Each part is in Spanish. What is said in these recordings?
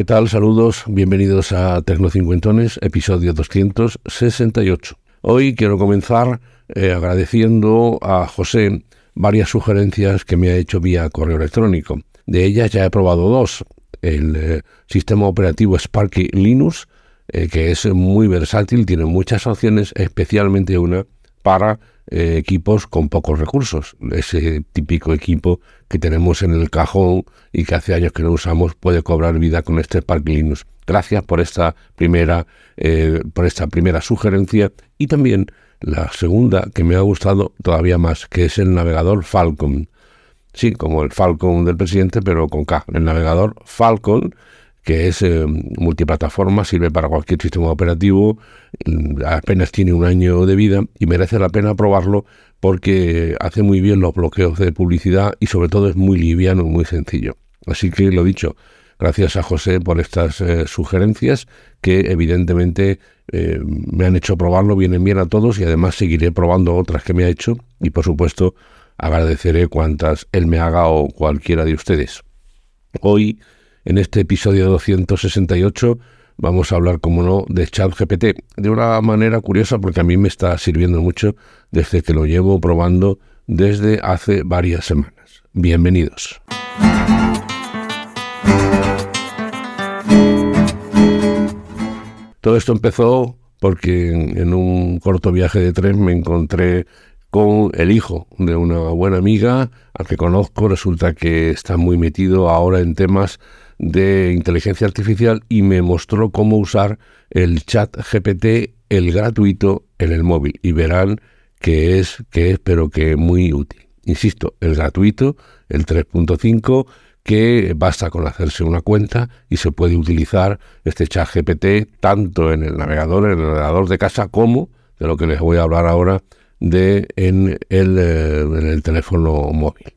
¿Qué tal? Saludos, bienvenidos a Tecnocincuentones, episodio 268. Hoy quiero comenzar eh, agradeciendo a José varias sugerencias que me ha hecho vía correo electrónico. De ellas ya he probado dos. El eh, sistema operativo Sparky Linux, eh, que es muy versátil, tiene muchas opciones, especialmente una para eh, equipos con pocos recursos. Ese típico equipo que tenemos en el cajón y que hace años que no usamos puede cobrar vida con este Spark Linux. Gracias por esta primera, eh, por esta primera sugerencia y también la segunda que me ha gustado todavía más, que es el navegador Falcon. Sí, como el Falcon del presidente, pero con K. El navegador Falcon que es eh, multiplataforma, sirve para cualquier sistema operativo, mm, apenas tiene un año de vida y merece la pena probarlo porque hace muy bien los bloqueos de publicidad y sobre todo es muy liviano, muy sencillo. Así que lo dicho, gracias a José por estas eh, sugerencias que evidentemente eh, me han hecho probarlo, vienen bien a todos y además seguiré probando otras que me ha hecho y por supuesto agradeceré cuantas él me haga o cualquiera de ustedes. Hoy en este episodio 268 vamos a hablar, como no, de ChatGPT de una manera curiosa porque a mí me está sirviendo mucho desde que lo llevo probando desde hace varias semanas. Bienvenidos. Todo esto empezó porque en un corto viaje de tren me encontré con el hijo de una buena amiga al que conozco. Resulta que está muy metido ahora en temas de inteligencia artificial y me mostró cómo usar el chat GPT, el gratuito, en el móvil. Y verán que es, que es, pero que muy útil. Insisto, el gratuito, el 3.5, que basta con hacerse una cuenta y se puede utilizar este chat GPT tanto en el navegador, en el navegador de casa, como, de lo que les voy a hablar ahora, de en el, eh, en el teléfono móvil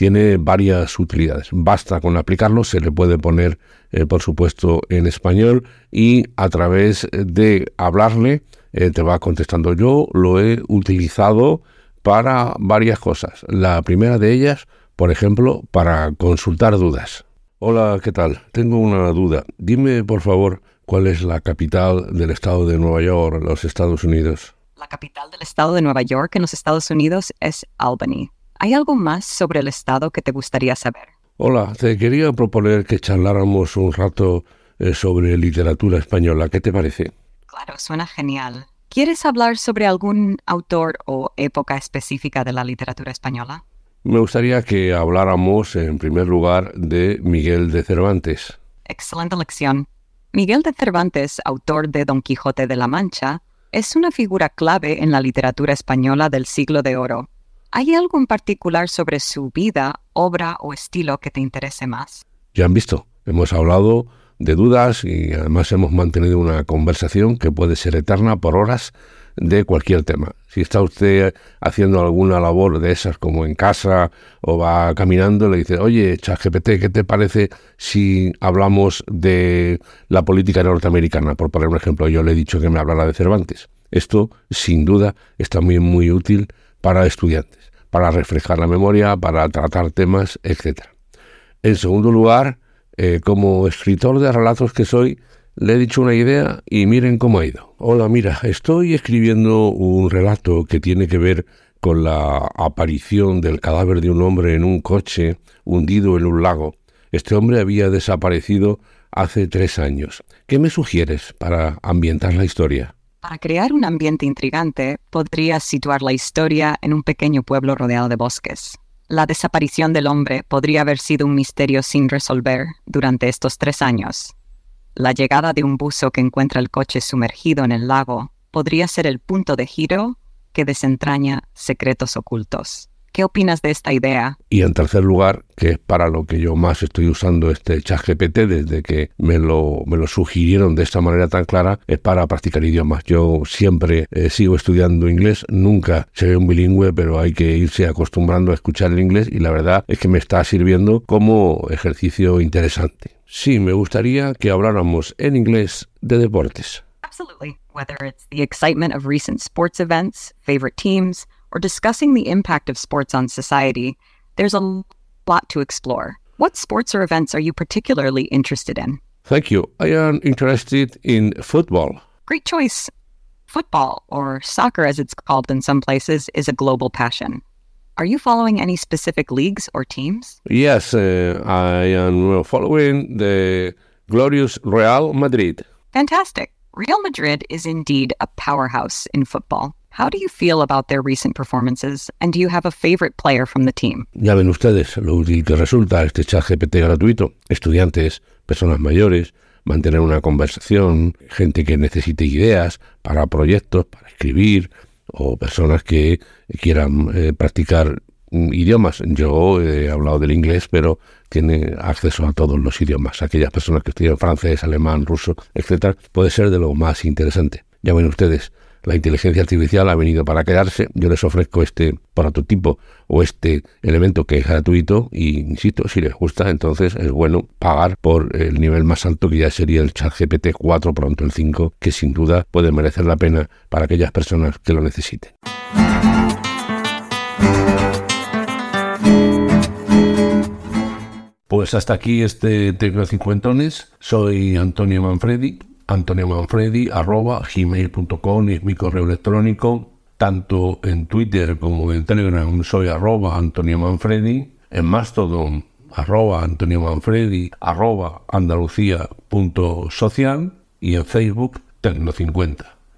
tiene varias utilidades. Basta con aplicarlo, se le puede poner, eh, por supuesto, en español y a través de hablarle eh, te va contestando. Yo lo he utilizado para varias cosas. La primera de ellas, por ejemplo, para consultar dudas. Hola, ¿qué tal? Tengo una duda. Dime, por favor, cuál es la capital del estado de Nueva York, los Estados Unidos. La capital del estado de Nueva York en los Estados Unidos es Albany. ¿Hay algo más sobre el Estado que te gustaría saber? Hola, te quería proponer que charláramos un rato eh, sobre literatura española. ¿Qué te parece? Claro, suena genial. ¿Quieres hablar sobre algún autor o época específica de la literatura española? Me gustaría que habláramos, en primer lugar, de Miguel de Cervantes. Excelente lección. Miguel de Cervantes, autor de Don Quijote de la Mancha, es una figura clave en la literatura española del siglo de oro ¿Hay algo en particular sobre su vida, obra o estilo que te interese más? Ya han visto, hemos hablado de dudas y además hemos mantenido una conversación que puede ser eterna por horas de cualquier tema. Si está usted haciendo alguna labor de esas como en casa o va caminando, le dice, oye, ChatGPT, ¿qué te parece si hablamos de la política norteamericana? Por poner un ejemplo, yo le he dicho que me hablara de Cervantes. Esto, sin duda, está muy, muy útil para estudiantes, para refrescar la memoria, para tratar temas, etc. En segundo lugar, eh, como escritor de relatos que soy, le he dicho una idea y miren cómo ha ido. Hola, mira, estoy escribiendo un relato que tiene que ver con la aparición del cadáver de un hombre en un coche hundido en un lago. Este hombre había desaparecido hace tres años. ¿Qué me sugieres para ambientar la historia? Para crear un ambiente intrigante, podrías situar la historia en un pequeño pueblo rodeado de bosques. La desaparición del hombre podría haber sido un misterio sin resolver durante estos tres años. La llegada de un buzo que encuentra el coche sumergido en el lago podría ser el punto de giro que desentraña secretos ocultos. ¿Qué opinas de esta idea? Y en tercer lugar, que es para lo que yo más estoy usando este chat GPT desde que me lo, me lo sugirieron de esta manera tan clara, es para practicar idiomas. Yo siempre eh, sigo estudiando inglés, nunca seré un bilingüe, pero hay que irse acostumbrando a escuchar el inglés y la verdad es que me está sirviendo como ejercicio interesante. Sí, me gustaría que habláramos en inglés de deportes. Absolutely. Whether it's the excitement of recent sports events, favorite teams, or discussing the impact of sports on society, there's a lot to explore. What sports or events are you particularly interested in? Thank you. I am interested in football. Great choice. Football, or soccer as it's called in some places, is a global passion. Are you following any specific leagues or teams? Yes, uh, I am following the glorious Real Madrid. Fantastic. Real Madrid is indeed a powerhouse in football. How do you feel about their recent performances, and do you have a favorite player from the team? Ya ven ustedes lo útil que resulta este chat GPT gratuito. Estudiantes, personas mayores, mantener una conversación, gente que necesite ideas para proyectos, para escribir, o personas que quieran eh, practicar idiomas. Yo he hablado del inglés, pero tiene acceso a todos los idiomas. Aquellas personas que estudian francés, alemán, ruso, etcétera, puede ser de lo más interesante. Ya ven ustedes, la inteligencia artificial ha venido para quedarse. Yo les ofrezco este prototipo o este elemento que es gratuito y, insisto, si les gusta, entonces es bueno pagar por el nivel más alto que ya sería el chat GPT 4, pronto el 5, que sin duda puede merecer la pena para aquellas personas que lo necesiten. Pues hasta aquí este Tecno Cincuentones. Soy Antonio Manfredi Antonio Manfredi, arroba gmail.com es mi correo electrónico, tanto en Twitter como en Telegram soy arroba Antonio Manfredi, en Mastodon arroba Antonio Manfredi, arroba andalucía.social y en Facebook Tecno50.